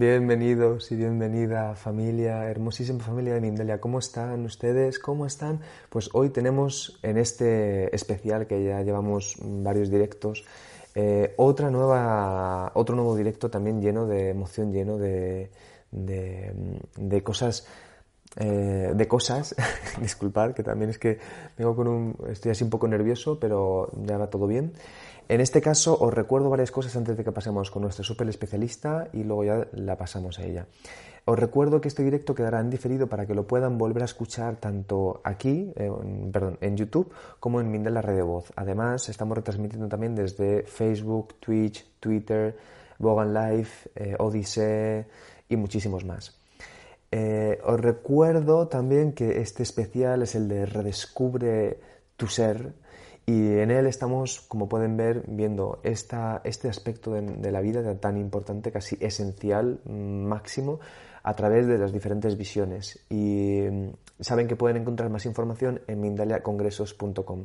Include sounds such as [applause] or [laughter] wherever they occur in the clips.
Bienvenidos y bienvenida familia, hermosísima familia de Mindalia. ¿Cómo están ustedes? ¿Cómo están? Pues hoy tenemos en este especial que ya llevamos varios directos, eh, otra nueva, otro nuevo directo también lleno de emoción, lleno de, de, cosas eh, de cosas, [laughs] disculpar que también es que vengo con un, estoy así un poco nervioso, pero ya va todo bien. En este caso os recuerdo varias cosas antes de que pasemos con nuestro super especialista y luego ya la pasamos a ella. Os recuerdo que este directo quedará en diferido para que lo puedan volver a escuchar tanto aquí, perdón, en YouTube, como en Mindel la red de voz. Además, estamos retransmitiendo también desde Facebook, Twitch, Twitter, Bogan Live, eh, Odyssey y muchísimos más. Eh, os recuerdo también que este especial es el de Redescubre tu ser, y en él estamos, como pueden ver, viendo esta, este aspecto de, la vida tan importante, casi esencial, máximo, a través de las diferentes visiones. Y mm, saben que pueden encontrar más información en mindaliacongresos.com.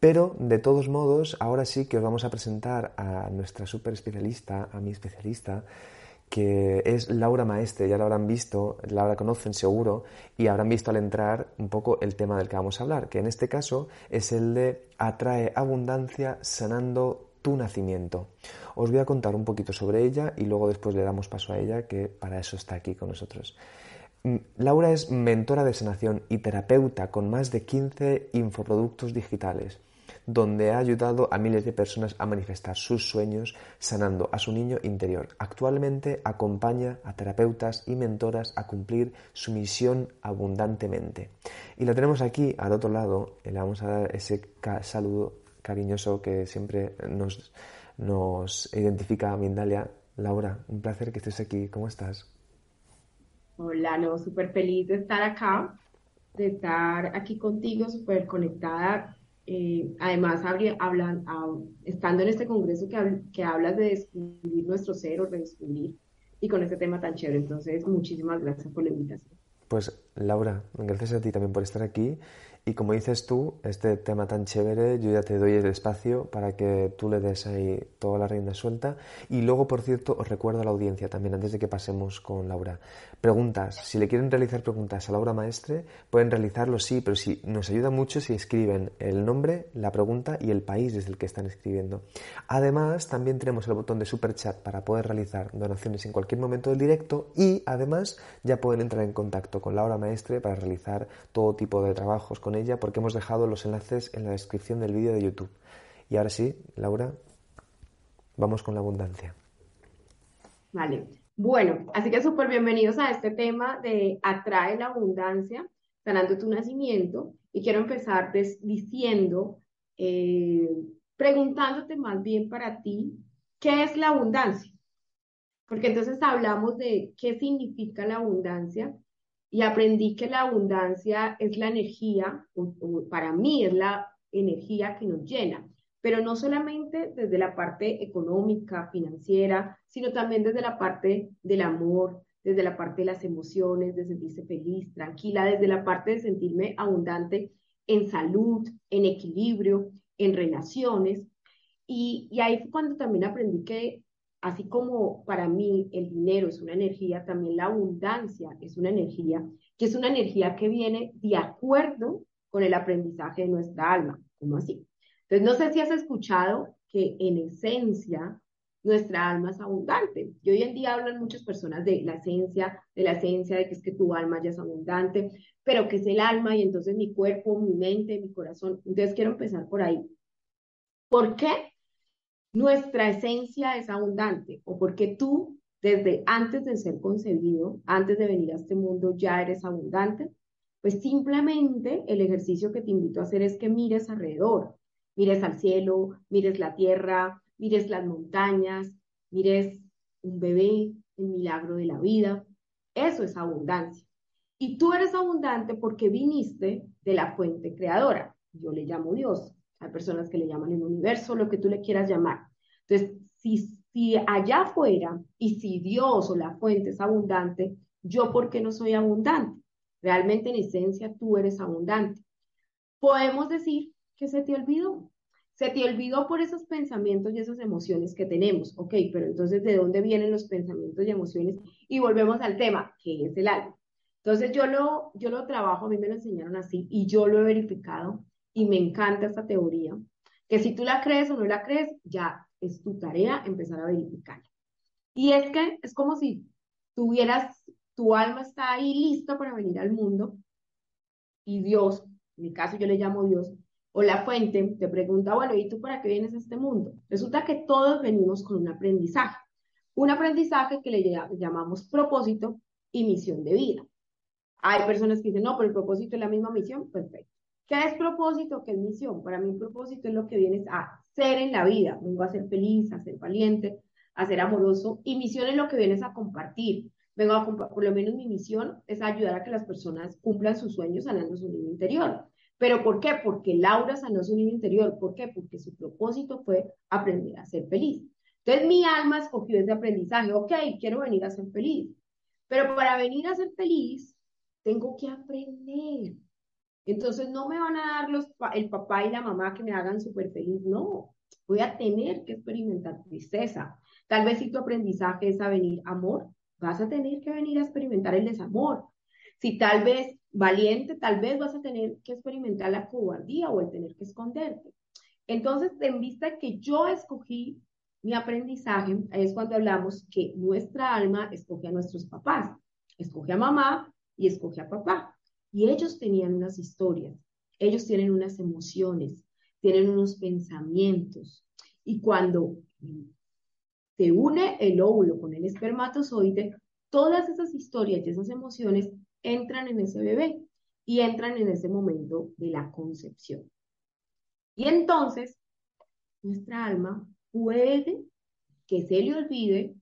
Pero, de todos modos, ahora sí que os vamos a presentar a nuestra super especialista, a mi especialista, que es Laura Maestre, ya la habrán visto, la conocen seguro y habrán visto al entrar un poco el tema del que vamos a hablar, que en este caso es el de atrae abundancia sanando tu nacimiento. Os voy a contar un poquito sobre ella y luego después le damos paso a ella, que para eso está aquí con nosotros. Mm, Laura es mentora de sanación y terapeuta con más de 15 infoproductos digitales donde ha ayudado a miles de personas a manifestar sus sueños sanando a su niño interior. Actualmente acompaña a terapeutas y mentoras a cumplir su misión abundantemente. Y la tenemos aquí al otro lado, y le vamos a dar ese saludo cariñoso que siempre nos, nos identifica a Mindalia. Laura, un placer que estés aquí. ¿Cómo estás? Hola, no, súper feliz de estar acá, de estar aquí contigo, súper conectada eh, además, hablan, estando en este congreso que, que hablas de descubrir nuestro ser o redescubrir, y con este tema tan chévere. Entonces, muchísimas gracias por la invitación. Pues Laura, gracias a ti también por estar aquí y como dices tú, este tema tan chévere, yo ya te doy el espacio para que tú le des ahí toda la rienda suelta. Y luego, por cierto, os recuerdo a la audiencia también, antes de que pasemos con Laura. Preguntas. Si le quieren realizar preguntas a Laura Maestre, pueden realizarlo, sí, pero sí, nos ayuda mucho si escriben el nombre, la pregunta y el país desde el que están escribiendo. Además, también tenemos el botón de super chat para poder realizar donaciones en cualquier momento del directo y además ya pueden entrar en contacto con Laura Maestre para realizar todo tipo de trabajos con ella porque hemos dejado los enlaces en la descripción del vídeo de YouTube. Y ahora sí, Laura, vamos con la abundancia. Vale. Bueno, así que súper bienvenidos a este tema de atrae la abundancia, sanando tu nacimiento. Y quiero empezar diciendo, eh, preguntándote más bien para ti, ¿qué es la abundancia? Porque entonces hablamos de qué significa la abundancia y aprendí que la abundancia es la energía, para mí es la energía que nos llena, pero no solamente desde la parte económica, financiera, sino también desde la parte del amor, desde la parte de las emociones, de sentirse feliz, tranquila, desde la parte de sentirme abundante en salud, en equilibrio, en relaciones. Y, y ahí fue cuando también aprendí que Así como para mí el dinero es una energía, también la abundancia es una energía, que es una energía que viene de acuerdo con el aprendizaje de nuestra alma. ¿Cómo así? Entonces, no sé si has escuchado que en esencia nuestra alma es abundante. Y hoy en día hablan muchas personas de la esencia, de la esencia, de que es que tu alma ya es abundante, pero que es el alma y entonces mi cuerpo, mi mente, mi corazón. Entonces quiero empezar por ahí. ¿Por qué nuestra esencia es abundante o porque tú desde antes de ser concebido, antes de venir a este mundo, ya eres abundante, pues simplemente el ejercicio que te invito a hacer es que mires alrededor, mires al cielo, mires la tierra, mires las montañas, mires un bebé, el milagro de la vida. Eso es abundancia. Y tú eres abundante porque viniste de la fuente creadora. Yo le llamo Dios. Hay personas que le llaman el universo, lo que tú le quieras llamar. Entonces, si, si allá afuera y si Dios o la fuente es abundante, yo por qué no soy abundante? Realmente en esencia tú eres abundante. Podemos decir que se te olvidó. se te olvidó por esos pensamientos y esas emociones que tenemos. Ok, pero entonces, ¿de dónde vienen los pensamientos y emociones? Y volvemos al tema, que es el alma. Entonces, yo lo, yo lo trabajo, a mí me lo enseñaron así y yo lo he verificado y me encanta esta teoría, que si tú la crees o no la crees, ya es tu tarea empezar a verificar. Y es que es como si tuvieras, tu alma está ahí lista para venir al mundo y Dios, en mi caso yo le llamo Dios, o la fuente te pregunta, bueno, ¿y tú para qué vienes a este mundo? Resulta que todos venimos con un aprendizaje, un aprendizaje que le llamamos propósito y misión de vida. Hay personas que dicen, no, pero el propósito es la misma misión, perfecto. ¿Qué es propósito? ¿Qué es misión? Para mí propósito es lo que vienes a ser en la vida. Vengo a ser feliz, a ser valiente, a ser amoroso. Y misión es lo que vienes a compartir. Vengo a por lo menos mi misión es ayudar a que las personas cumplan sus sueños sanando su niño interior. ¿Pero por qué? Porque Laura sanó su niño interior. ¿Por qué? Porque su propósito fue aprender a ser feliz. Entonces mi alma escogió ese aprendizaje. Ok, quiero venir a ser feliz. Pero para venir a ser feliz, tengo que aprender. Entonces no me van a dar el papá y la mamá que me hagan súper feliz. No, voy a tener que experimentar tristeza. Tal vez si tu aprendizaje es a venir amor, vas a tener que venir a experimentar el desamor. Si tal vez valiente, tal vez vas a tener que experimentar la cobardía o el tener que esconderte. Entonces, en vista que yo escogí mi aprendizaje, es cuando hablamos que nuestra alma escoge a nuestros papás, escoge a mamá y escoge a papá. Y ellos tenían unas historias, ellos tienen unas emociones, tienen unos pensamientos. Y cuando se une el óvulo con el espermatozoide, todas esas historias y esas emociones entran en ese bebé y entran en ese momento de la concepción. Y entonces, nuestra alma puede que se le olvide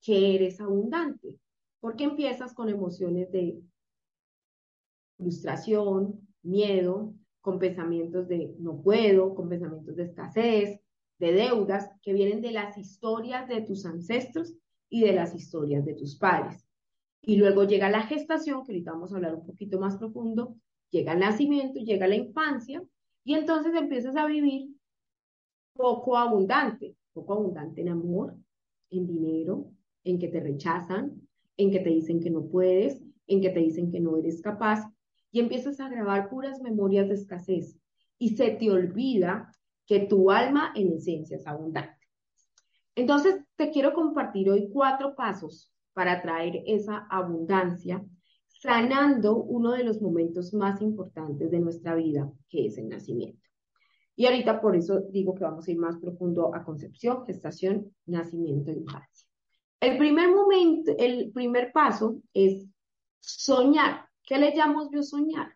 que eres abundante, porque empiezas con emociones de frustración, miedo, con pensamientos de no puedo, con pensamientos de escasez, de deudas, que vienen de las historias de tus ancestros y de las historias de tus padres. Y luego llega la gestación, que ahorita vamos a hablar un poquito más profundo, llega el nacimiento, llega la infancia, y entonces empiezas a vivir poco abundante, poco abundante en amor, en dinero, en que te rechazan, en que te dicen que no puedes, en que te dicen que no eres capaz, y empiezas a grabar puras memorias de escasez, y se te olvida que tu alma en esencia es abundante. Entonces, te quiero compartir hoy cuatro pasos para traer esa abundancia, sanando uno de los momentos más importantes de nuestra vida, que es el nacimiento. Y ahorita por eso digo que vamos a ir más profundo a concepción, gestación, nacimiento e infancia. El primer momento, el primer paso es soñar. ¿Qué le llamamos yo soñar?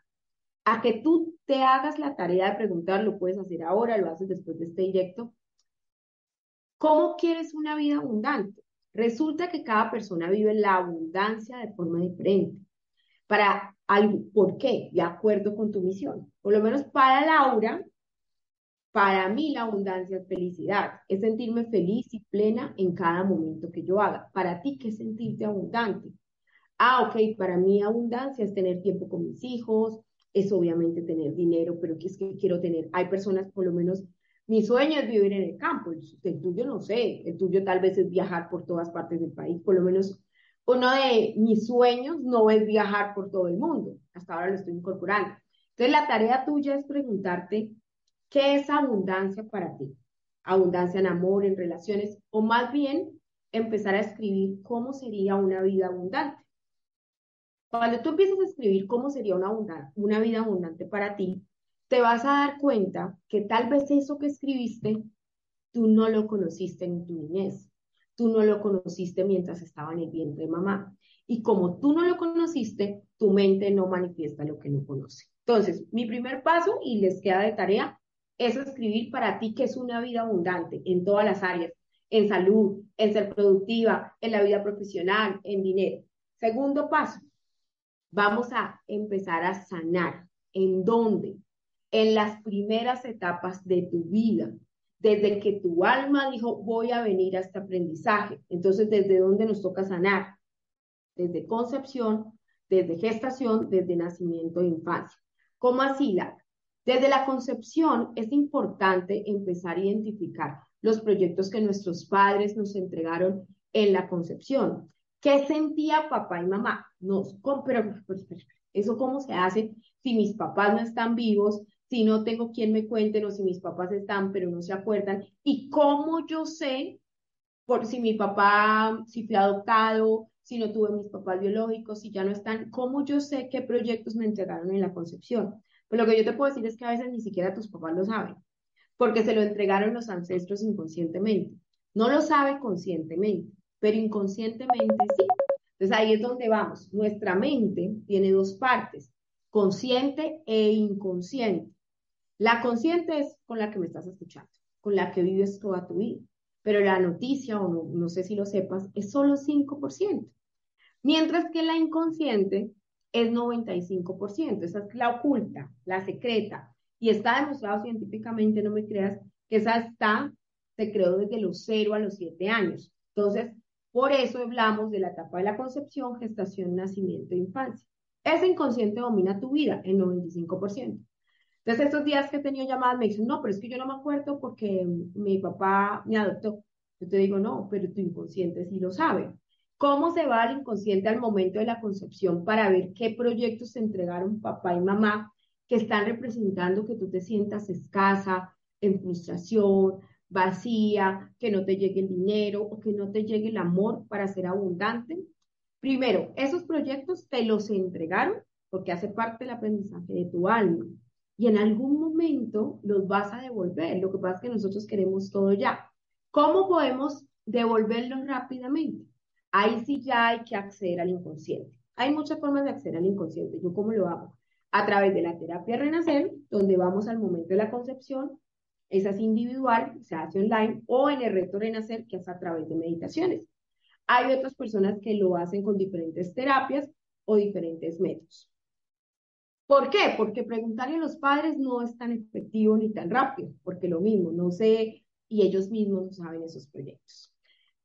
A que tú te hagas la tarea de preguntar, lo puedes hacer ahora, lo haces después de este directo. ¿Cómo quieres una vida abundante? Resulta que cada persona vive la abundancia de forma diferente. Para algo, ¿Por qué? De acuerdo con tu misión. Por lo menos para Laura, para mí la abundancia es felicidad, es sentirme feliz y plena en cada momento que yo haga. Para ti, ¿qué es sentirte abundante? Ah, ok, para mí abundancia es tener tiempo con mis hijos, es obviamente tener dinero, pero ¿qué es que quiero tener? Hay personas, por lo menos mi sueño es vivir en el campo, el, tuyo no sé, el tuyo tal vez es viajar por todas partes del país, por lo menos uno de mis sueños no es viajar por todo el mundo, hasta ahora lo estoy incorporando. Entonces la tarea tuya es preguntarte, ¿qué es abundancia para ti? Abundancia en amor, en relaciones, o más bien empezar a escribir cómo sería una vida abundante. Cuando tú empiezas a escribir cómo sería una, vida abundante para ti, te vas a dar cuenta que tal vez eso que escribiste, tú no lo conociste en tu niñez, tú no lo conociste mientras estaba en el vientre de mamá. Y como tú no lo conociste, tu mente no manifiesta lo que no conoce. Entonces, mi primer paso, y les queda de tarea, es escribir para ti que es una vida abundante en todas las áreas, en salud, en ser productiva, en la vida profesional, en dinero. Segundo paso, vamos a empezar a sanar. ¿En dónde? en las primeras etapas de tu vida, desde que tu alma dijo, voy a venir a este aprendizaje. Entonces, ¿desde dónde nos toca sanar? Desde concepción, desde gestación, desde nacimiento e infancia. ¿Cómo así, la? Desde la concepción es importante empezar a identificar los proyectos que nuestros padres nos entregaron en la concepción. ¿Qué sentía papá y mamá? No, pero, pero, pero, ¿eso cómo se hace si mis papás no están vivos? Si no tengo quien me cuente, o si mis papás están, pero no se acuerdan. ¿Y cómo yo sé por si mi papá, si fui adoptado, si no tuve mis papás biológicos, si ya no están? ¿Cómo yo sé qué proyectos me entregaron en la concepción? Pues lo que yo te puedo decir es que a veces ni siquiera tus papás lo saben, porque se lo entregaron los ancestros inconscientemente. No lo sabe conscientemente, pero inconscientemente sí. Entonces ahí es donde vamos. Nuestra mente tiene dos partes, consciente e inconsciente. La consciente es con la que me estás escuchando, con la que vives toda tu vida, pero la noticia, o no, sé si lo sepas, es solo 5%. Mientras que la inconsciente es 95%. Esa es la oculta, la secreta. Y está demostrado científicamente, no me creas, que esa está, se creó desde los 0 a los 7 años. Entonces, por eso hablamos de la etapa de la concepción, gestación, nacimiento e infancia. Ese inconsciente domina tu vida, el 95%. Entonces, estos días que he tenido llamadas me dicen, no, pero es que yo no me acuerdo porque mi papá me adoptó. Yo te digo, no, pero tu inconsciente sí lo sabe cómo se va al inconsciente al momento de la concepción para ver qué proyectos se entregaron papá y mamá que están representando que tú te sientas escasa, en frustración, vacía, que no te llegue el dinero o que no te llegue el amor para ser abundante. Primero, esos proyectos te los entregaron porque hace parte del aprendizaje de tu alma y en algún momento los vas a devolver. Lo que pasa es que nosotros queremos todo ya. ¿Cómo podemos devolverlos rápidamente? ahí sí ya hay que acceder al inconsciente. Hay muchas formas de acceder al inconsciente. ¿Yo cómo lo hago? A través de la terapia Renacer, donde vamos al momento de la concepción, esa es individual, se hace online, o en el reto Renacer, que es a través de meditaciones. Hay otras personas que lo hacen con diferentes terapias o diferentes métodos. ¿Por qué? Porque preguntarle a los padres no es tan efectivo ni tan rápido, porque lo mismo, no sé, y ellos mismos no saben esos proyectos.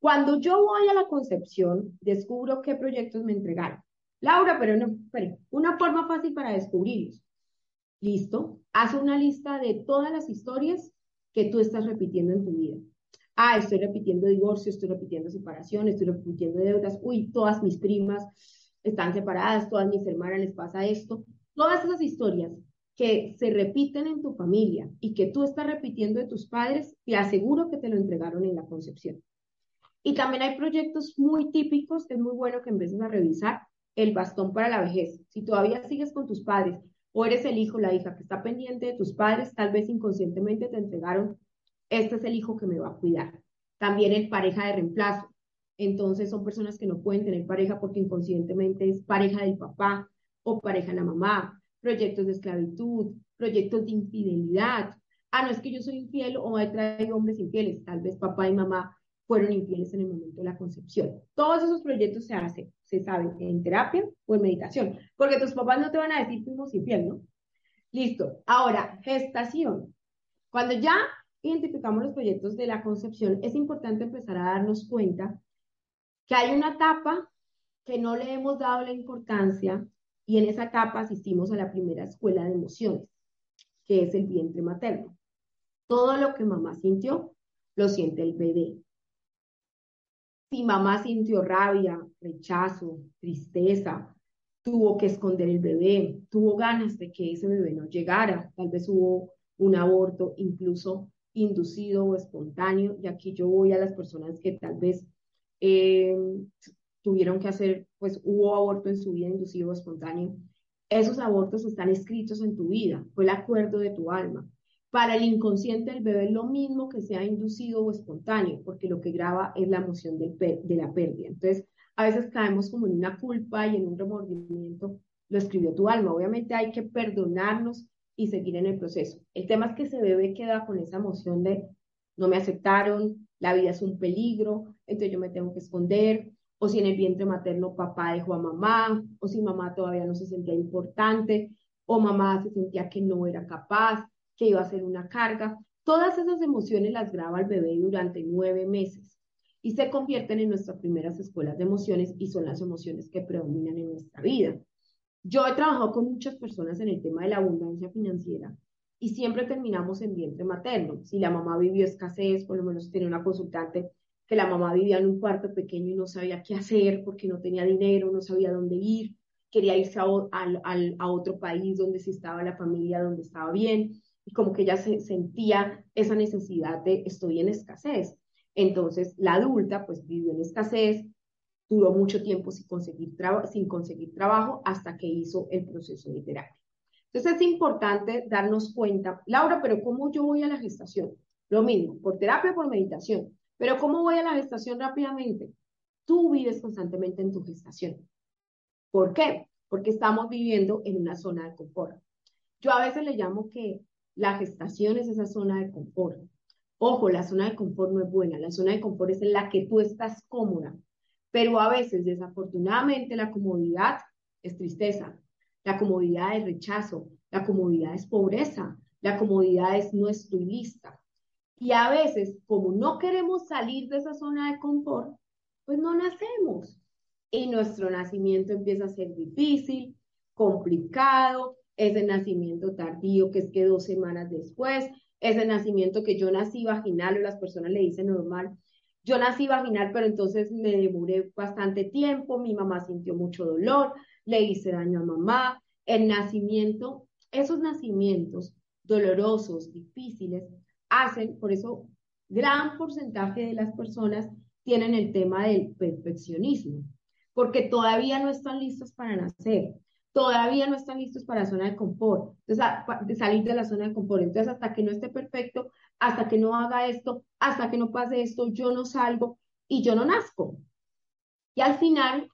Cuando yo voy a la concepción, descubro qué proyectos me entregaron. Laura, pero no, pero una forma fácil para descubrirlos. Listo, haz una lista de todas las historias que tú estás repitiendo en tu vida. Ah, estoy repitiendo divorcio, estoy repitiendo separación, estoy repitiendo deudas. Uy, todas mis primas están separadas, todas mis hermanas les pasa esto. Todas esas historias que se repiten en tu familia y que tú estás repitiendo de tus padres, te aseguro que te lo entregaron en la concepción. Y también hay proyectos muy típicos, es muy bueno que empieces a revisar el bastón para la vejez. Si todavía sigues con tus padres o eres el hijo, la hija que está pendiente de tus padres, tal vez inconscientemente te entregaron, este es el hijo que me va a cuidar. También el pareja de reemplazo. Entonces son personas que no pueden tener pareja porque inconscientemente es pareja del papá o pareja de la mamá, proyectos de esclavitud, proyectos de infidelidad. Ah, no es que yo soy infiel o he traído hombres infieles, tal vez papá y mamá fueron infieles en el momento de la concepción. Todos esos proyectos se hacen, se saben en terapia o en meditación, porque tus papás no te van a decir fuimos infiel, ¿no? Listo. Ahora, gestación. Cuando ya identificamos los proyectos de la concepción, es importante empezar a darnos cuenta que hay una etapa que no le hemos dado la importancia y en esa etapa asistimos a la primera escuela de emociones, que es el vientre materno. Todo lo que mamá sintió, lo siente el bebé. Si mamá sintió rabia, rechazo, tristeza, tuvo que esconder el bebé, tuvo ganas de que ese bebé no llegara, tal vez hubo un aborto incluso inducido o espontáneo, y aquí yo voy a las personas que tal vez em, tuvieron que hacer, pues hubo aborto en su vida inducido o espontáneo. Esos abortos están escritos en tu vida, fue el acuerdo de tu alma. Para el inconsciente del bebé es lo mismo que sea inducido o espontáneo, porque lo que graba es la emoción de la pérdida. Entonces, a veces caemos como en una culpa y en un remordimiento. Lo escribió tu alma. Obviamente hay que perdonarnos y seguir en el proceso. El tema es que ese bebé queda con esa emoción de no me aceptaron, la vida es un peligro, entonces yo me tengo que esconder, o si en el vientre materno papá dejó a mamá, o si mamá todavía no se sentía importante, o mamá se sentía que no era capaz, que iba a ser una carga. Todas esas emociones las graba el bebé durante nueve meses y se convierten en nuestras primeras escuelas de emociones y son las emociones que predominan en nuestra vida. Yo he trabajado con muchas personas en el tema de la abundancia financiera y siempre terminamos en vientre materno. Si la mamá vivió escasez, por lo menos tiene una consultante que la mamá vivía en un cuarto pequeño y no sabía qué hacer porque no tenía dinero, no sabía dónde ir, quería irse a, a otro país donde sí estaba la familia, donde estaba bien, y como que ella se sentía esa necesidad de estoy en escasez. Entonces, la adulta pues vivió en escasez, duró mucho tiempo sin conseguir, sin conseguir trabajo hasta que hizo el proceso de terapia. Entonces, es importante darnos cuenta, Laura, pero ¿cómo yo voy a la gestación? Lo mismo, por terapia, por meditación. Pero ¿cómo voy a la gestación rápidamente? Tú vives constantemente en tu gestación. ¿Por qué? Porque estamos viviendo en una zona de confort. Yo a veces le llamo que la gestación es esa zona de confort. Ojo, la zona de confort no es buena. La zona de confort es en la que tú estás cómoda. Pero a veces, desafortunadamente, la comodidad es tristeza. La comodidad es rechazo. La comodidad es pobreza. La comodidad es no estoy lista. Y a veces, como no queremos salir de esa zona de confort, pues no nacemos. Y nuestro nacimiento empieza a ser difícil, complicado, ese nacimiento tardío que es que dos semanas después, ese nacimiento que yo nací vaginal o las personas le dicen normal. Yo nací vaginal, pero entonces me demoré bastante tiempo, mi mamá sintió mucho dolor, le hice daño a mamá. El nacimiento, esos nacimientos dolorosos, difíciles, hacen, por eso gran porcentaje de las personas tienen el tema del perfeccionismo, porque todavía no están listos para nacer, todavía no están listos para la zona de confort, entonces, de salir de la zona de confort. Entonces, hasta que no esté perfecto, hasta que no haga esto, hasta que no pase esto, yo no salgo y yo no nazco. Y al final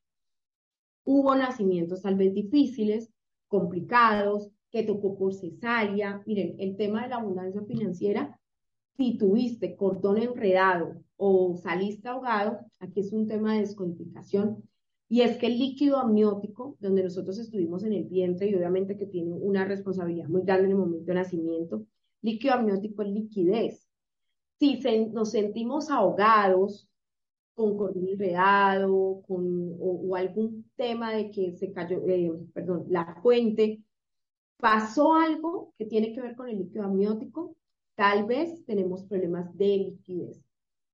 hubo nacimientos tal vez difíciles, complicados, que tocó por cesárea. Miren, el tema de la abundancia financiera si tuviste cordón enredado o saliste ahogado, aquí es un tema de descodificación, y es que el líquido amniótico, donde nosotros estuvimos en el vientre y obviamente que tiene una responsabilidad muy grande en el momento de nacimiento, líquido amniótico es liquidez. Si nos sentimos ahogados con cordón enredado con, o, algún tema de que se cayó, eh, perdón, la fuente, pasó algo que tiene que ver con el líquido amniótico, Tal vez tenemos problemas de liquidez.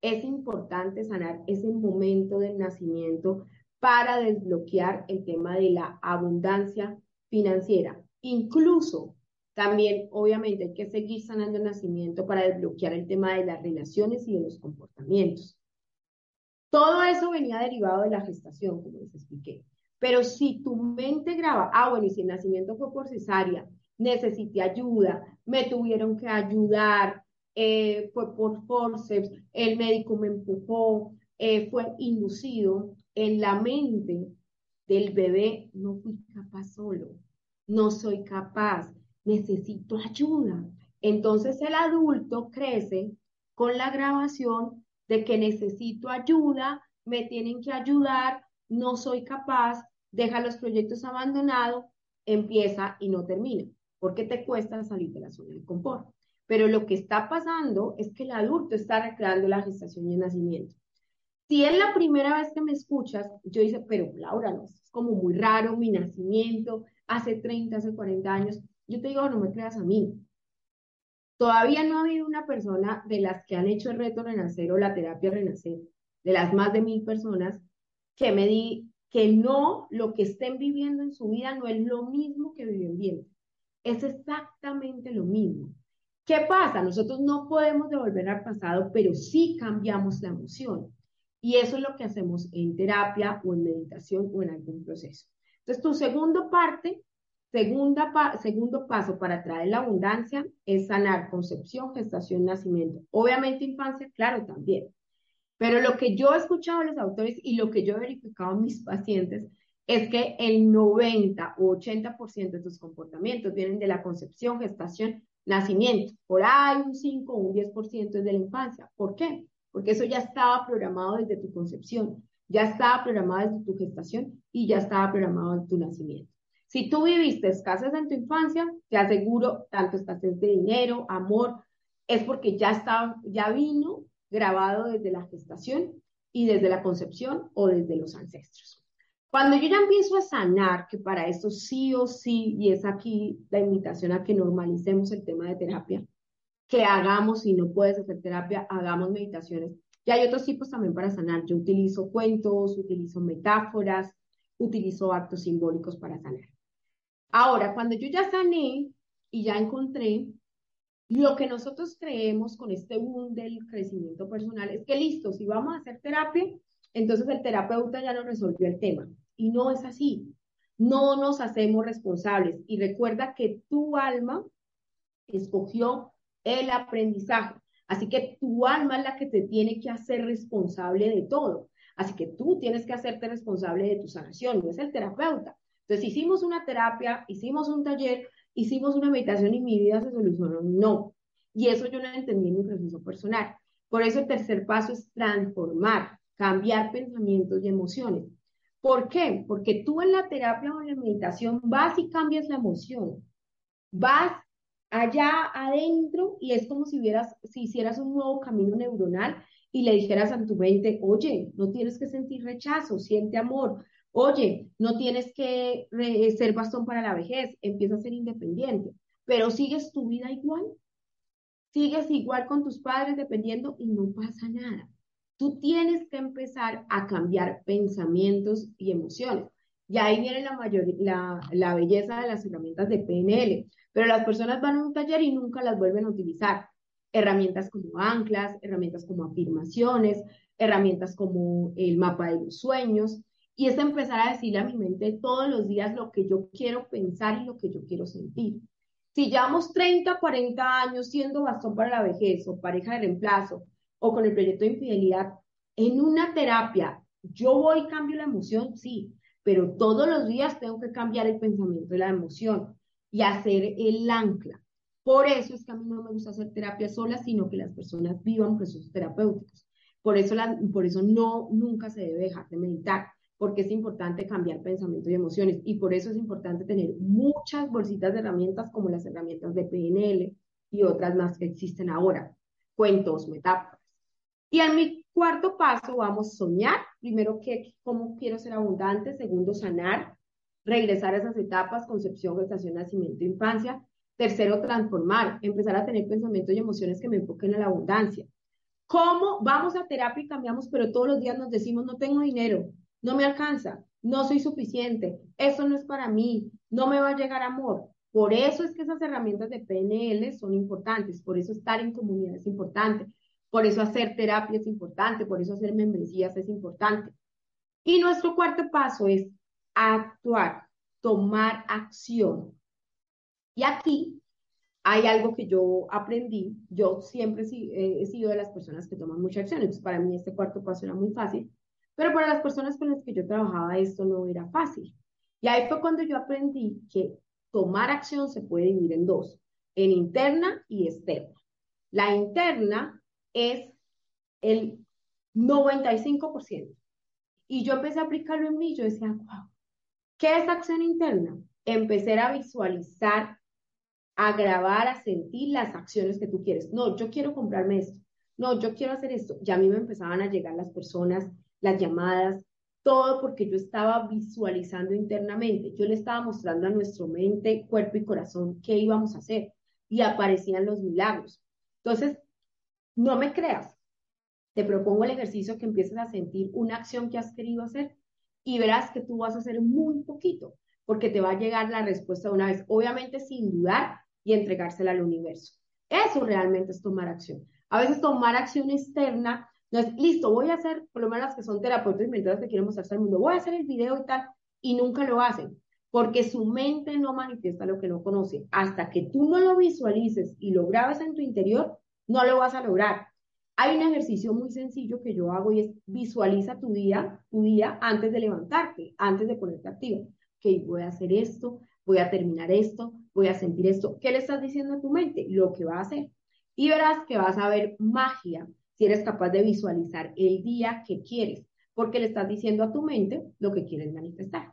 Es importante sanar ese momento del nacimiento para desbloquear el tema de la abundancia financiera. Incluso también, obviamente, hay que seguir sanando el nacimiento para desbloquear el tema de las relaciones y de los comportamientos. Todo eso venía derivado de la gestación, como les expliqué. Pero si tu mente graba, ah, bueno, y si el nacimiento fue por cesárea, necesité ayuda, me tuvieron que ayudar, eh, fue por forceps, el médico me empujó, eh, fue inducido en la mente del bebé, no fui capaz solo, no soy capaz, necesito ayuda. Entonces el adulto crece con la grabación de que necesito ayuda, me tienen que ayudar, no soy capaz, deja los proyectos abandonados, empieza y no termina porque te cuesta salir de la zona de confort. Pero lo que está pasando es que el adulto está recreando la gestación y el nacimiento. Si es la primera vez que me escuchas, yo dice, pero Laura, no, es como muy raro mi nacimiento, hace 30, hace 40 años. Yo te digo, no me creas a mí. Todavía no ha habido una persona de las que han hecho el reto Renacer o la terapia Renacer, de las más de mil personas, que me di que no, lo que estén viviendo en su vida no es lo mismo que viven bien. Es exactamente lo mismo. ¿Qué pasa? Nosotros no podemos devolver al pasado, pero sí cambiamos la emoción. Y eso es lo que hacemos en terapia o en meditación o en algún proceso. Entonces, tu segundo parte, segunda segundo paso para traer la abundancia es sanar concepción, gestación, nacimiento. Obviamente infancia, claro, también. Pero lo que yo he escuchado de los autores y lo que yo he verificado en mis pacientes es que el 90 o 80% de tus comportamientos vienen de la concepción, gestación, nacimiento. Por ahí un 5 o un 10% es de la infancia. ¿Por qué? Porque eso ya estaba programado desde tu concepción, ya estaba programado desde tu gestación y ya estaba programado en tu nacimiento. Si tú viviste escasez en tu infancia, te aseguro, tanto escasez de dinero, amor, es porque ya, estaba, ya vino grabado desde la gestación y desde la concepción o desde los ancestros. Cuando yo ya empiezo a sanar, que para esto sí o sí, y es aquí la invitación a que normalicemos el tema de terapia, que hagamos, si no puedes hacer terapia, hagamos meditaciones. Y hay otros tipos también para sanar. Yo utilizo cuentos, utilizo metáforas, utilizo actos simbólicos para sanar. Ahora, cuando yo ya sané y ya encontré, lo que nosotros creemos con este boom del crecimiento personal es que listo, si vamos a hacer terapia, entonces el terapeuta ya nos resolvió el tema. Y no es así. No nos hacemos responsables. Y recuerda que tu alma escogió el aprendizaje. Así que tu alma es la que te tiene que hacer responsable de todo. Así que tú tienes que hacerte responsable de tu sanación, no es el terapeuta. Entonces hicimos una terapia, hicimos un taller, hicimos una meditación y mi vida se solucionó. No. Y eso yo no entendí en mi proceso personal. Por eso el tercer paso es transformar, cambiar pensamientos y emociones. ¿Por qué? Porque tú en la terapia o en la meditación vas y cambias la emoción. Vas allá adentro y es como si, vieras, si hicieras un nuevo camino neuronal y le dijeras a tu mente, oye, no tienes que sentir rechazo, siente amor. Oye, no tienes que ser bastón para la vejez, empieza a ser independiente, pero sigues tu vida igual. Sigues igual con tus padres dependiendo y no pasa nada. Tú tienes que empezar a cambiar pensamientos y emociones. Y ahí viene la, mayor, la, la belleza de las herramientas de PNL. Pero las personas van a un taller y nunca las vuelven a utilizar. Herramientas como anclas, herramientas como afirmaciones, herramientas como el mapa de los sueños. Y es empezar a decirle a mi mente todos los días lo que yo quiero pensar y lo que yo quiero sentir. Si llevamos 30, 40 años siendo bastón para la vejez o pareja de reemplazo o con el proyecto de infidelidad, en una terapia, yo voy y cambio la emoción, sí, pero todos los días tengo que cambiar el pensamiento y la emoción y hacer el ancla. Por eso es que a mí no me gusta hacer terapia sola, sino que las personas vivan procesos terapéuticos. Por eso, por eso no, nunca se debe dejar de meditar, porque es importante cambiar pensamientos y emociones. Y por eso es importante tener muchas bolsitas de herramientas como las herramientas de PNL y otras más que existen ahora, cuentos, metáforas. Y en mi cuarto paso vamos a soñar. Primero, que, cómo quiero ser abundante. Segundo, sanar regresar a esas etapas, concepción, gestación, nacimiento, infancia. Tercero, transformar, empezar a tener pensamientos y emociones que me enfoquen en la abundancia. ¿Cómo vamos a terapia y cambiamos, pero todos los días nos decimos, no tengo dinero, no me alcanza, no soy suficiente, eso no es para mí, no me va a llegar amor? Por eso es que esas herramientas de PNL son importantes, por eso estar en comunidad es importante, por eso hacer terapia es importante, por eso hacer membresías es importante. Y nuestro cuarto paso es actuar, tomar acción. Y aquí hay algo que yo aprendí. Yo siempre he sido de las personas que toman mucha acción. Entonces, para mí este cuarto paso era muy fácil. Pero para las personas con las que yo trabajaba esto no era fácil. Y ahí fue cuando yo aprendí que tomar acción se puede dividir en dos, en interna y externa. La interna es el 95%. Y yo empecé a aplicarlo en mí, yo decía, wow, ¿Qué es acción interna? Empezar a visualizar, a grabar, a sentir las acciones que tú quieres. No, yo quiero comprarme esto. No, yo quiero hacer esto. Ya a mí me empezaban a llegar las personas, las llamadas, todo porque yo estaba visualizando internamente. Yo le estaba mostrando a nuestro mente, cuerpo y corazón qué íbamos a hacer. Y aparecían los milagros. Entonces, no me creas. Te propongo el ejercicio que empieces a sentir una acción que has querido hacer y verás que tú vas a hacer muy poquito, porque te va a llegar la respuesta de una vez, obviamente sin dudar y entregársela al universo. Eso realmente es tomar acción. A veces tomar acción externa no es, listo, voy a hacer, por lo menos las que son terapeutas y mentores que quieren mostrarse al mundo, voy a hacer el video y tal, y nunca lo hacen, porque su mente no manifiesta lo que no conoce. Hasta que tú no lo visualices y lo grabes en tu interior, no lo vas a lograr. Hay un ejercicio muy sencillo que yo hago y es visualiza tu día, tu día antes de levantarte, antes de ponerte activo. Que voy a hacer esto, voy a terminar esto, voy a sentir esto. ¿Qué le estás diciendo a tu mente? Lo que va a hacer. Y verás que vas a ver magia si eres capaz de visualizar el día que quieres, porque le estás diciendo a tu mente lo que quieres manifestar.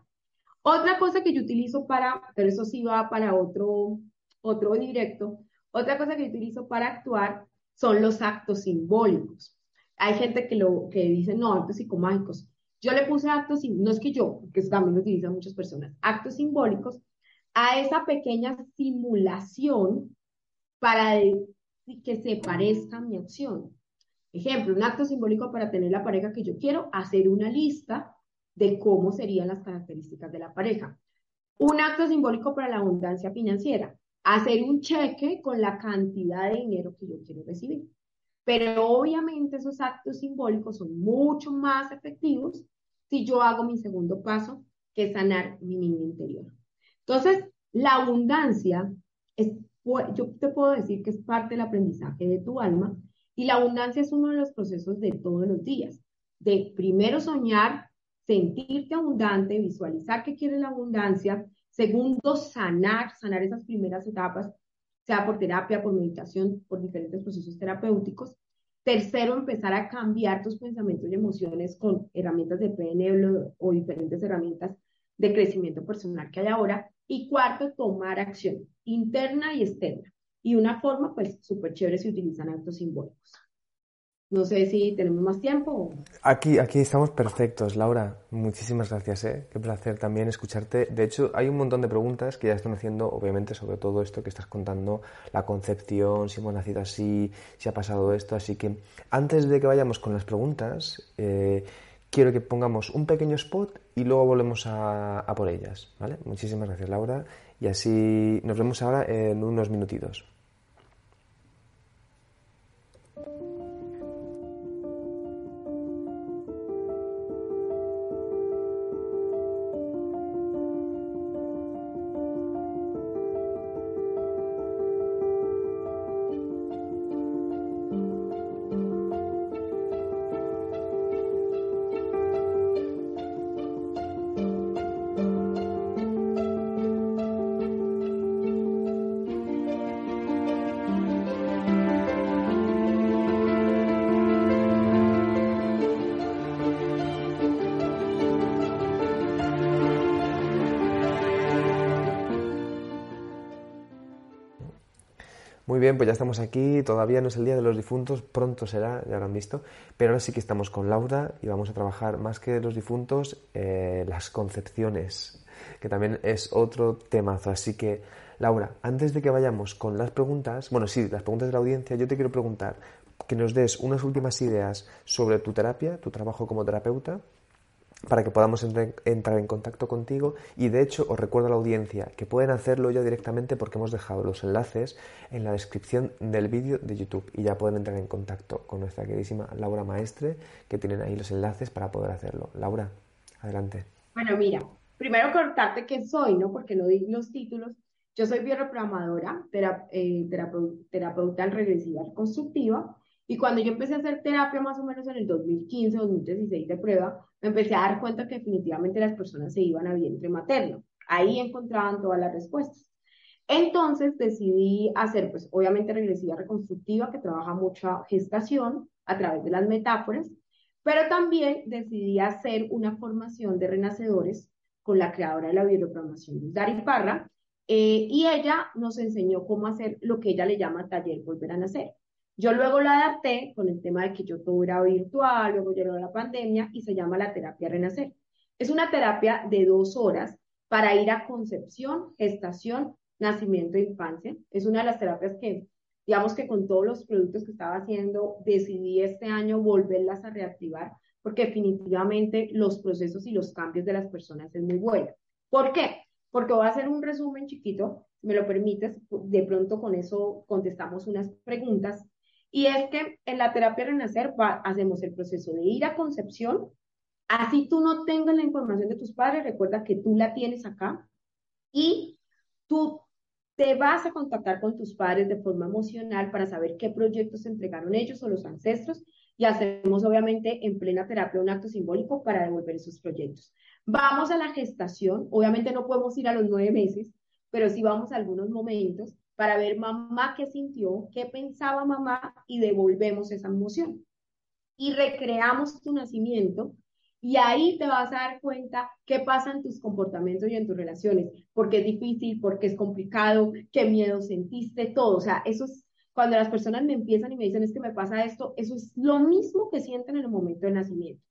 Otra cosa que yo utilizo para, pero eso sí va para otro, otro directo, otra cosa que yo utilizo para actuar son los actos simbólicos. Hay gente que, lo, que dice, no, actos psicomágicos. yo le puse actos, no es que yo, que también lo utilizan muchas personas, actos simbólicos a esa pequeña simulación para que se parezca mi acción. Ejemplo, un acto simbólico para tener la pareja que yo quiero, hacer una lista de cómo serían las características de la pareja. Un acto simbólico para la abundancia financiera, hacer un cheque con la cantidad de dinero que yo quiero recibir. Pero obviamente esos actos simbólicos son mucho más efectivos si yo hago mi segundo paso, que sanar mi niño interior. Entonces, la abundancia es, yo te puedo decir que es parte del aprendizaje de tu alma y la abundancia es uno de los procesos de todos los días, de primero soñar, sentirte abundante, visualizar que quieres la abundancia, segundo sanar, sanar esas primeras etapas, sea por terapia, por meditación, por diferentes procesos terapéuticos. Tercero, empezar a cambiar tus pensamientos y emociones con herramientas de PNL o diferentes herramientas de crecimiento personal que hay ahora. Y cuarto, tomar acción interna y externa. Y una forma, pues, súper chévere si utilizan actos simbólicos. No sé si tenemos más tiempo. Aquí, aquí estamos perfectos, Laura. Muchísimas gracias, ¿eh? Qué placer también escucharte. De hecho, hay un montón de preguntas que ya están haciendo, obviamente, sobre todo esto que estás contando, la concepción, si hemos nacido así, si ha pasado esto. Así que antes de que vayamos con las preguntas, eh, quiero que pongamos un pequeño spot y luego volvemos a, a por ellas, ¿vale? Muchísimas gracias, Laura. Y así nos vemos ahora en unos minutitos. Bien, pues ya estamos aquí, todavía no es el Día de los Difuntos, pronto será, ya lo han visto, pero ahora sí que estamos con Laura y vamos a trabajar más que los difuntos, eh, las concepciones, que también es otro temazo. Así que, Laura, antes de que vayamos con las preguntas, bueno, sí, las preguntas de la audiencia, yo te quiero preguntar que nos des unas últimas ideas sobre tu terapia, tu trabajo como terapeuta, para que podamos entrar en contacto contigo y de hecho os recuerdo a la audiencia que pueden hacerlo ya directamente porque hemos dejado los enlaces en la descripción del vídeo de YouTube y ya pueden entrar en contacto con nuestra queridísima Laura Maestre que tienen ahí los enlaces para poder hacerlo. Laura, adelante. Bueno, mira, primero cortarte qué soy, ¿no? Porque no di los títulos. Yo soy bioreprogramadora, eh, terapeuta regresiva constructiva y cuando yo empecé a hacer terapia más o menos en el 2015, 2016 de prueba, me empecé a dar cuenta que definitivamente las personas se iban a vientre materno. Ahí encontraban todas las respuestas. Entonces decidí hacer, pues obviamente regresiva reconstructiva, que trabaja mucha gestación a través de las metáforas, pero también decidí hacer una formación de renacedores con la creadora de la bioprogramación, Dari Parra, eh, y ella nos enseñó cómo hacer lo que ella le llama taller volver a nacer. Yo luego lo adapté con el tema de que yo todo era virtual, luego llegó la pandemia y se llama la terapia Renacer. Es una terapia de dos horas para ir a concepción, gestación, nacimiento e infancia. Es una de las terapias que, digamos que con todos los productos que estaba haciendo, decidí este año volverlas a reactivar porque definitivamente los procesos y los cambios de las personas es muy bueno. ¿Por qué? Porque voy a hacer un resumen chiquito, si me lo permites, de pronto con eso contestamos unas preguntas y es que en la terapia Renacer hacemos el proceso de ir a concepción. Así tú no tengas la información de tus padres, recuerda que tú la tienes acá y tú te vas a contactar con tus padres de forma emocional para saber qué proyectos entregaron ellos o los ancestros y hacemos obviamente en plena terapia un acto simbólico para devolver esos proyectos. Vamos a la gestación, obviamente no podemos ir a los nueve meses, pero sí vamos a algunos momentos para ver mamá qué sintió, qué pensaba mamá y devolvemos esa emoción. Y recreamos tu nacimiento y ahí te vas a dar cuenta qué pasa en tus comportamientos y en tus relaciones, porque es difícil, porque es complicado, qué miedo sentiste, todo. O sea, eso es cuando las personas me empiezan y me dicen es que me pasa esto, eso es lo mismo que sienten en el momento del nacimiento.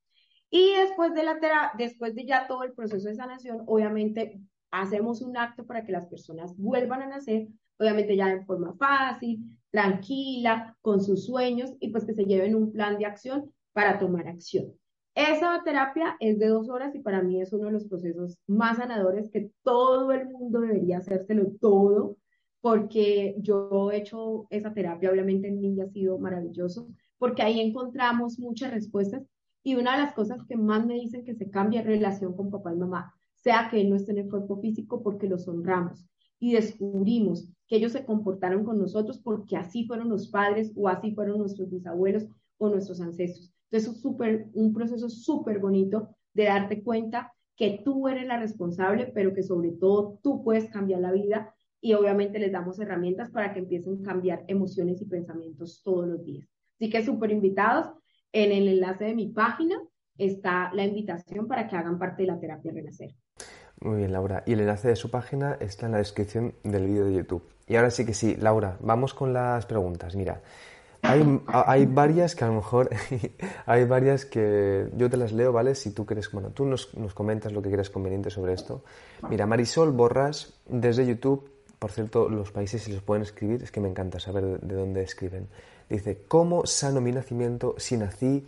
Y después de, la después de ya todo el proceso de sanación, obviamente hacemos un acto para que las personas vuelvan a nacer, obviamente ya de forma fácil, tranquila, con sus sueños y pues que se lleven un plan de acción para tomar acción. Esa terapia es de dos horas y para mí es uno de los procesos más sanadores que todo el mundo debería hacérselo todo, porque yo he hecho esa terapia, obviamente en mí ha sido maravilloso, porque ahí encontramos muchas respuestas y una de las cosas que más me dicen que se cambia es relación con papá y mamá, sea que no esté en el cuerpo físico porque los honramos y descubrimos que ellos se comportaron con nosotros porque así fueron los padres o así fueron nuestros bisabuelos o nuestros ancestros. Entonces es un proceso súper bonito de darte cuenta que tú eres la responsable, pero que sobre todo tú puedes cambiar la vida y obviamente les damos herramientas para que empiecen a cambiar emociones y pensamientos todos los días. Así que súper invitados. En el enlace de mi página está la invitación para que hagan parte de la terapia Renacer. Muy bien, Laura. Y el enlace de su página está en la descripción del vídeo de YouTube. Y ahora sí que sí, Laura, vamos con las preguntas. Mira, hay, hay varias que a lo mejor, [laughs] hay varias que yo te las leo, ¿vale? Si tú quieres, bueno, tú nos, nos comentas lo que quieras conveniente sobre esto. Mira, Marisol Borras, desde YouTube, por cierto, los países si los pueden escribir, es que me encanta saber de dónde escriben. Dice, ¿cómo sano mi nacimiento si nací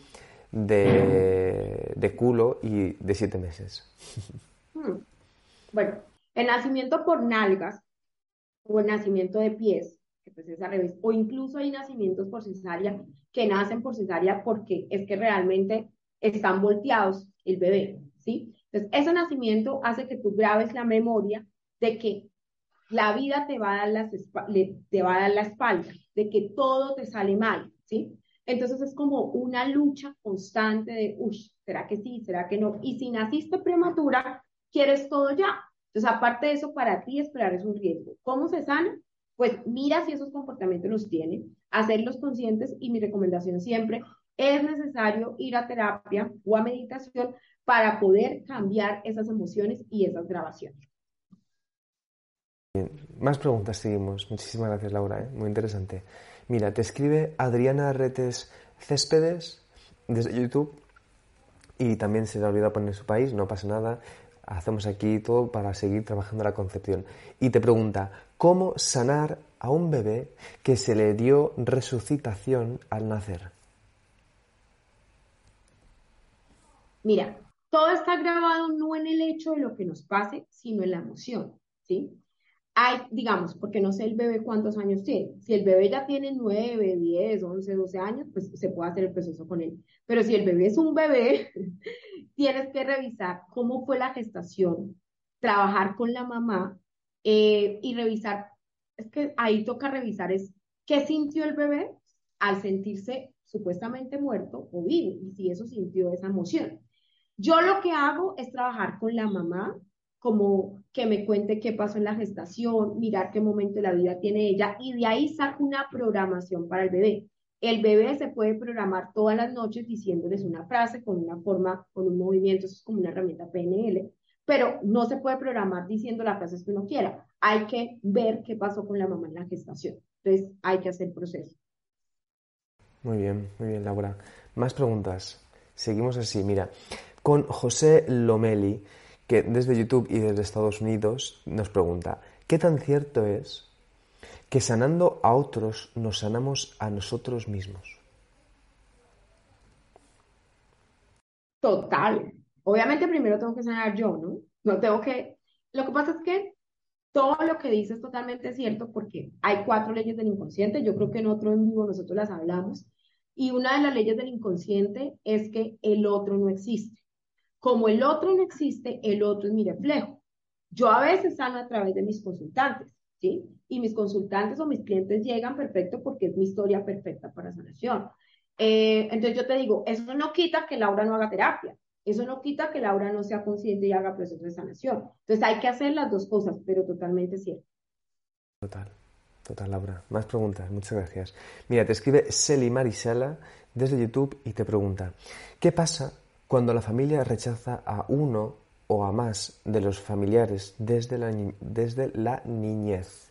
de, de culo y de siete meses? Bueno, el nacimiento por nalgas o el nacimiento de pies, que pues es al revés, o incluso hay nacimientos por cesárea que nacen por cesárea porque es que realmente están volteados el bebé, ¿sí? Entonces, ese nacimiento hace que tú grabes la memoria de que la vida te va a dar, las te va a dar la espalda, de que todo te sale mal, ¿sí? Entonces es como una lucha constante de, uy, ¿será que sí? ¿Será que no? Y si naciste prematura, quieres todo ya. Entonces, aparte de eso, para ti esperar es un riesgo. ¿Cómo se sana? Pues mira si esos comportamientos los tienen, hacerlos conscientes y mi recomendación siempre es necesario ir a terapia o a meditación para poder cambiar esas emociones y esas grabaciones. Más preguntas seguimos. Muchísimas gracias, Laura. ¿eh? Muy interesante. Mira, te escribe Adriana Retes Céspedes desde YouTube y también se le ha olvidado poner su país, no pasa nada. Hacemos aquí todo para seguir trabajando la concepción. Y te pregunta, ¿cómo sanar a un bebé que se le dio resucitación al nacer? Mira, todo está grabado no en el hecho de lo que nos pase, sino en la emoción, ¿sí? hay, digamos, porque no sé el bebé cuántos años tiene. Si el bebé ya tiene 9, 10, 11, 12 años, pues se puede hacer el proceso con él. Pero si el bebé es un bebé, [laughs] tienes que revisar cómo fue la gestación, trabajar con la mamá eh, y revisar, es que ahí toca revisar es qué sintió el bebé al sentirse supuestamente muerto o vivo y si eso sintió esa emoción. Yo lo que hago es trabajar con la mamá como que me cuente qué pasó en la gestación, mirar qué momento de la vida tiene ella y de ahí saco una programación para el bebé. El bebé se puede programar todas las noches diciéndoles una frase con una forma, con un movimiento, eso es como una herramienta PNL, pero no se puede programar diciendo las frases que uno quiera. Hay que ver qué pasó con la mamá en la gestación. Entonces hay que hacer proceso. Muy bien, muy bien, Laura. Más preguntas. Seguimos así. Mira, con José Lomeli que desde YouTube y desde Estados Unidos nos pregunta, ¿qué tan cierto es que sanando a otros nos sanamos a nosotros mismos? Total. Obviamente primero tengo que sanar yo, ¿no? No tengo que... Lo que pasa es que todo lo que dices es totalmente cierto porque hay cuatro leyes del inconsciente. Yo creo que en otro en vivo nosotros las hablamos. Y una de las leyes del inconsciente es que el otro no existe. Como el otro no existe, el otro es mi reflejo. Yo a veces sano a través de mis consultantes, ¿sí? Y mis consultantes o mis clientes llegan perfecto porque es mi historia perfecta para sanación. Eh, entonces yo te digo, eso no quita que Laura no haga terapia, eso no quita que Laura no sea consciente y haga procesos de sanación. Entonces hay que hacer las dos cosas, pero totalmente cierto. Total, total, Laura. Más preguntas, muchas gracias. Mira, te escribe Seli Marisela desde YouTube y te pregunta, ¿qué pasa cuando la familia rechaza a uno o a más de los familiares desde la, desde la niñez.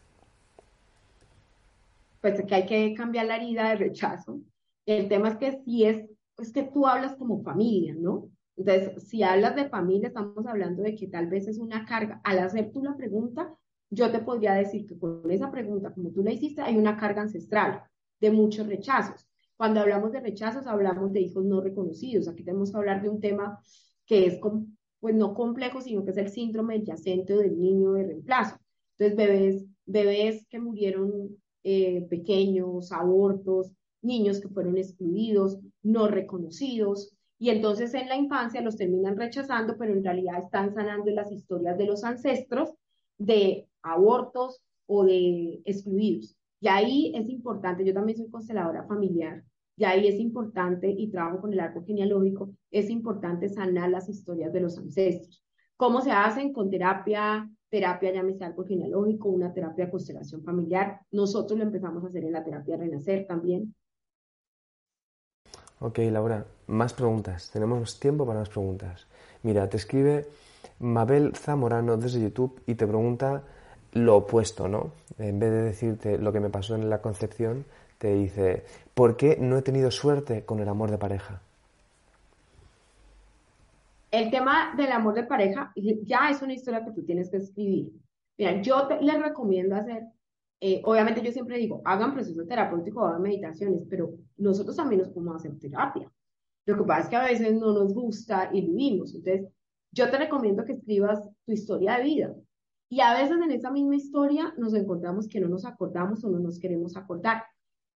Pues que hay que cambiar la herida de rechazo. El tema es que si es, es que tú hablas como familia, ¿no? Entonces, si hablas de familia, estamos hablando de que tal vez es una carga. Al hacer tú la pregunta, yo te podría decir que con esa pregunta, como tú la hiciste, hay una carga ancestral de muchos rechazos. Cuando hablamos de rechazos, hablamos de hijos no reconocidos. Aquí tenemos que hablar de un tema que es, pues no complejo, sino que es el síndrome yacente del niño de reemplazo. Entonces, bebés, bebés que murieron eh, pequeños, abortos, niños que fueron excluidos, no reconocidos, y entonces en la infancia los terminan rechazando, pero en realidad están sanando las historias de los ancestros de abortos o de excluidos. Y ahí es importante, yo también soy consteladora familiar, y ahí es importante, y trabajo con el arco genealógico, es importante sanar las historias de los ancestros. ¿Cómo se hacen? Con terapia, terapia llámese arco genealógico, una terapia de constelación familiar. Nosotros lo empezamos a hacer en la terapia Renacer también. Ok, Laura, más preguntas. Tenemos tiempo para más preguntas. Mira, te escribe Mabel Zamorano desde YouTube y te pregunta lo opuesto, ¿no? En vez de decirte lo que me pasó en la concepción, te dice, ¿por qué no he tenido suerte con el amor de pareja? El tema del amor de pareja ya es una historia que tú tienes que escribir. Mira, yo te, les recomiendo hacer, eh, obviamente yo siempre digo, hagan procesos terapéuticos, hagan meditaciones, pero nosotros también nos podemos hacer terapia. Lo que pasa es que a veces no nos gusta y lo vimos. Entonces, yo te recomiendo que escribas tu historia de vida. Y a veces en esa misma historia nos encontramos que no nos acordamos o no nos queremos acordar.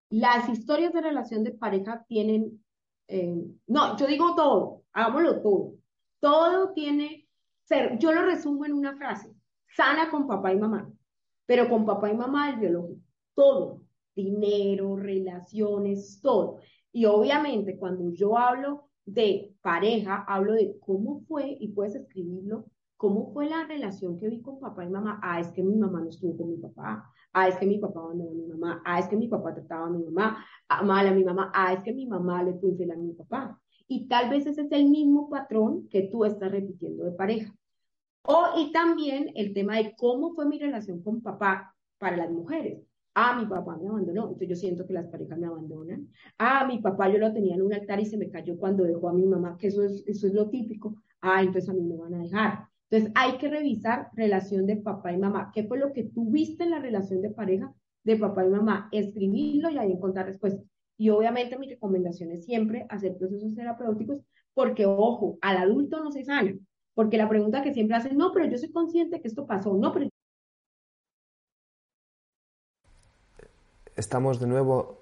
Las historias de relación de pareja tienen, eh, no, yo digo todo, hagámoslo todo. Todo tiene ser, yo lo resumo en una frase, sana con papá y mamá, pero con papá y mamá el biológico, todo, dinero, relaciones, todo. Y obviamente cuando yo hablo de pareja, hablo de cómo fue, y puedes escribirlo, cómo fue la relación que vi con papá y mamá. Ah, es que mi mamá no estuvo con mi papá. Ah, es que mi papá abandonó a mi mamá. Ah, es que mi papá trataba a mi mamá mal a mi mamá. Ah, es que mi mamá le fue a mi papá. Y tal vez ese es el mismo patrón que tú estás repitiendo de pareja. O, y también el tema de cómo fue mi relación con papá para las mujeres. Ah, mi papá me abandonó, entonces yo siento que las parejas me abandonan. Ah, mi papá yo lo tenía en un altar y se me cayó cuando dejó a mi mamá, que eso es, eso es lo típico. Ah, entonces a mí me van a dejar. Entonces hay que revisar relación de papá y mamá. ¿Qué fue lo que tuviste en la relación de pareja de papá y mamá? Escribirlo y ahí encontrar respuestas. Y obviamente mi recomendación es siempre hacer procesos terapéuticos porque, ojo, al adulto no se sana. Porque la pregunta que siempre hacen, no, pero yo soy consciente que esto pasó, no, pero Estamos de nuevo.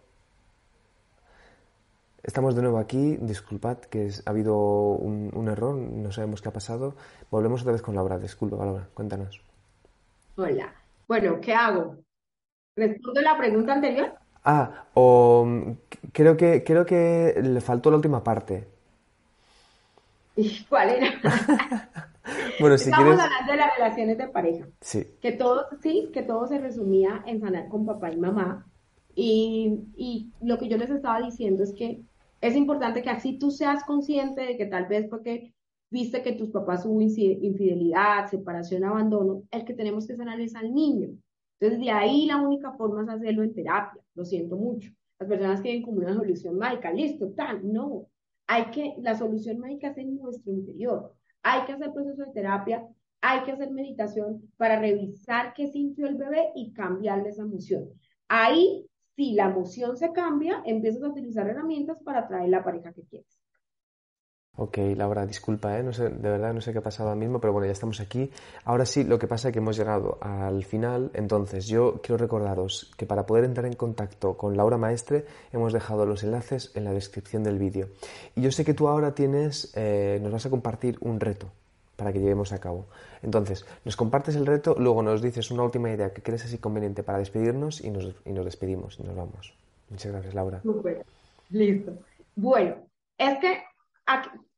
Estamos de nuevo aquí. Disculpad que ha habido un, error, no sabemos qué ha pasado. Volvemos otra vez con Laura. Disculpa, Laura, cuéntanos. Hola. Bueno, ¿qué hago? ¿Respondo la pregunta anterior? Ah, o creo que creo que le faltó la última parte. ¿Y cuál era? [laughs] bueno, si Estamos hablando de las relaciones de pareja. Sí. Que todo, sí, que todo se resumía en sanar con papá y mamá y, lo que yo les estaba diciendo es que es importante que así tú seas consciente de que tal vez porque viste que tus papás hubo infidelidad, separación, abandono, el que tenemos que sanar es al niño. Entonces, de ahí la única forma es hacerlo en terapia. Lo siento mucho. Las personas quieren como una solución mágica, listo, tal. No. Hay que, la solución mágica es en nuestro interior. Hay que hacer proceso de terapia, hay que hacer meditación para revisar qué sintió el bebé y cambiarle esa emoción. Ahí si la emoción se cambia, empiezas a utilizar herramientas para atraer la pareja que quieres. Ok, Laura, disculpa, ¿eh? no sé, de verdad no sé qué ha pasado ahora mismo, pero bueno, ya estamos aquí. Ahora sí, lo que pasa es que hemos llegado al final, entonces yo quiero recordaros que para poder entrar en contacto con Laura Maestre hemos dejado los enlaces en la descripción del vídeo. Y yo sé que tú ahora tienes, eh, nos vas a compartir un reto, para que llevemos a cabo. Entonces, nos compartes el reto, luego nos dices una última idea que crees así conveniente para despedirnos y nos, y nos despedimos y nos vamos. Muchas gracias, Laura. Súper, listo. Bueno, es que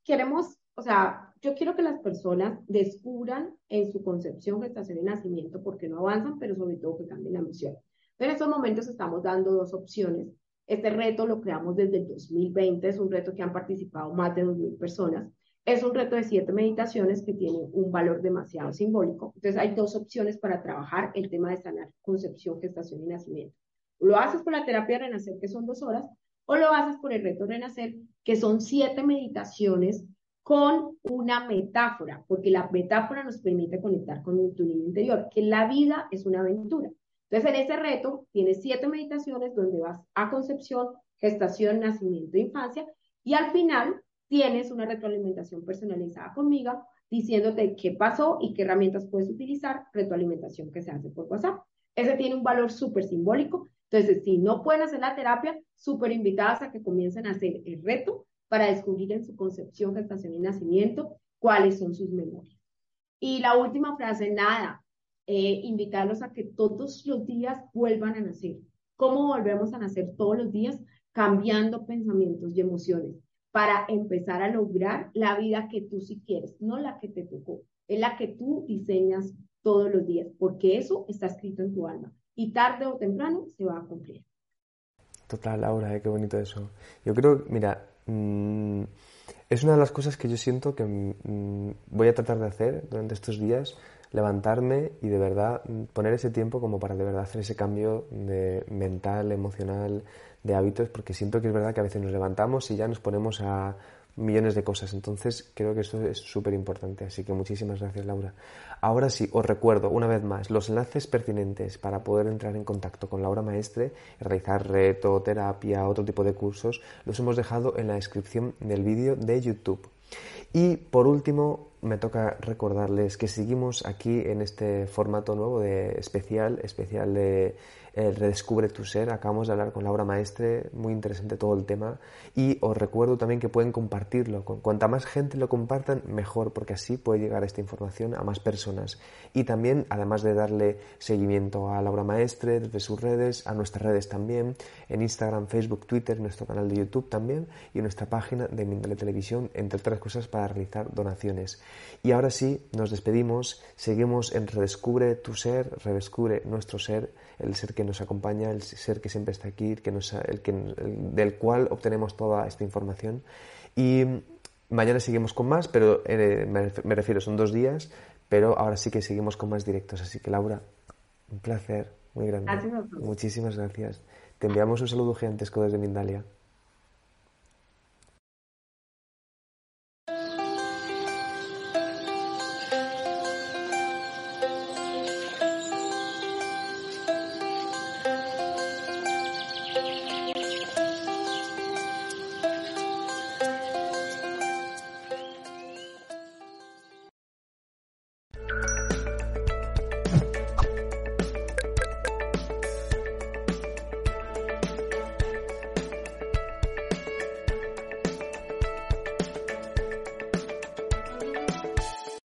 queremos, o sea, yo quiero que las personas descubran en su concepción, gestación y nacimiento, porque no avanzan, pero sobre todo que cambien la emoción. En estos momentos estamos dando dos opciones. Este reto lo creamos desde el 2020, es un reto que han participado más de 2.000 personas. Es un reto de siete meditaciones que tiene un valor demasiado simbólico. Entonces hay dos opciones para trabajar el tema de sanar concepción, gestación y nacimiento. Lo haces por la terapia de renacer, que son dos horas, o lo haces por el reto renacer, que son siete meditaciones con una metáfora, porque la metáfora nos permite conectar con tu niño interior, que la vida es una aventura. Entonces, en ese reto tienes siete meditaciones donde vas a concepción, gestación, nacimiento, infancia, y al final tienes una retroalimentación personalizada conmigo diciéndote qué pasó y qué herramientas puedes utilizar, retroalimentación que se hace por WhatsApp. Ese tiene un valor súper simbólico. Entonces, si no pueden hacer la terapia, súper invitadas a que comiencen a hacer el reto para descubrir en su concepción, gestación y nacimiento cuáles son sus memorias. Y la última frase, nada, eh, invitarlos a que todos los días vuelvan a nacer. ¿Cómo volvemos a nacer todos los días? Cambiando pensamientos y emociones para empezar a lograr la vida que tú sí quieres, no la que te tocó, es la que tú diseñas todos los días, porque eso está escrito en tu alma y tarde o temprano se va a cumplir. Total, Laura, eh, qué bonito eso. Yo creo, mira, mm, es una de las cosas que yo siento que mm, voy a tratar de hacer durante estos días, levantarme y de verdad mm, poner ese tiempo como para de verdad hacer ese cambio de mental, emocional, de hábitos, porque siento que es verdad que a veces nos levantamos y ya nos ponemos a millones de cosas. Entonces creo que esto es súper importante. Así que muchísimas gracias, Laura. Ahora sí, os recuerdo una vez más los enlaces pertinentes para poder entrar en contacto con Laura Maestre, realizar reto, terapia, otro tipo de cursos, los hemos dejado en la descripción del vídeo de YouTube. Y por último, me toca recordarles que seguimos aquí en este formato nuevo de especial, especial de Redescubre tu ser. Acabamos de hablar con Laura Maestre, muy interesante todo el tema. Y os recuerdo también que pueden compartirlo. Cuanta más gente lo compartan, mejor, porque así puede llegar esta información a más personas. Y también, además de darle seguimiento a Laura Maestre desde sus redes, a nuestras redes también, en Instagram, Facebook, Twitter, nuestro canal de YouTube también y nuestra página de Mindale Televisión, entre otras cosas, para realizar donaciones. Y ahora sí, nos despedimos, seguimos en Redescubre tu ser, redescubre nuestro ser, el ser que nos acompaña, el ser que siempre está aquí, que nos, el que, del cual obtenemos toda esta información. Y mañana seguimos con más, pero eh, me, refiero, son dos días, pero ahora sí que seguimos con más directos. Así que Laura, un placer muy grande. Muchísimas gracias. Te enviamos un saludo gigantesco desde Mindalia.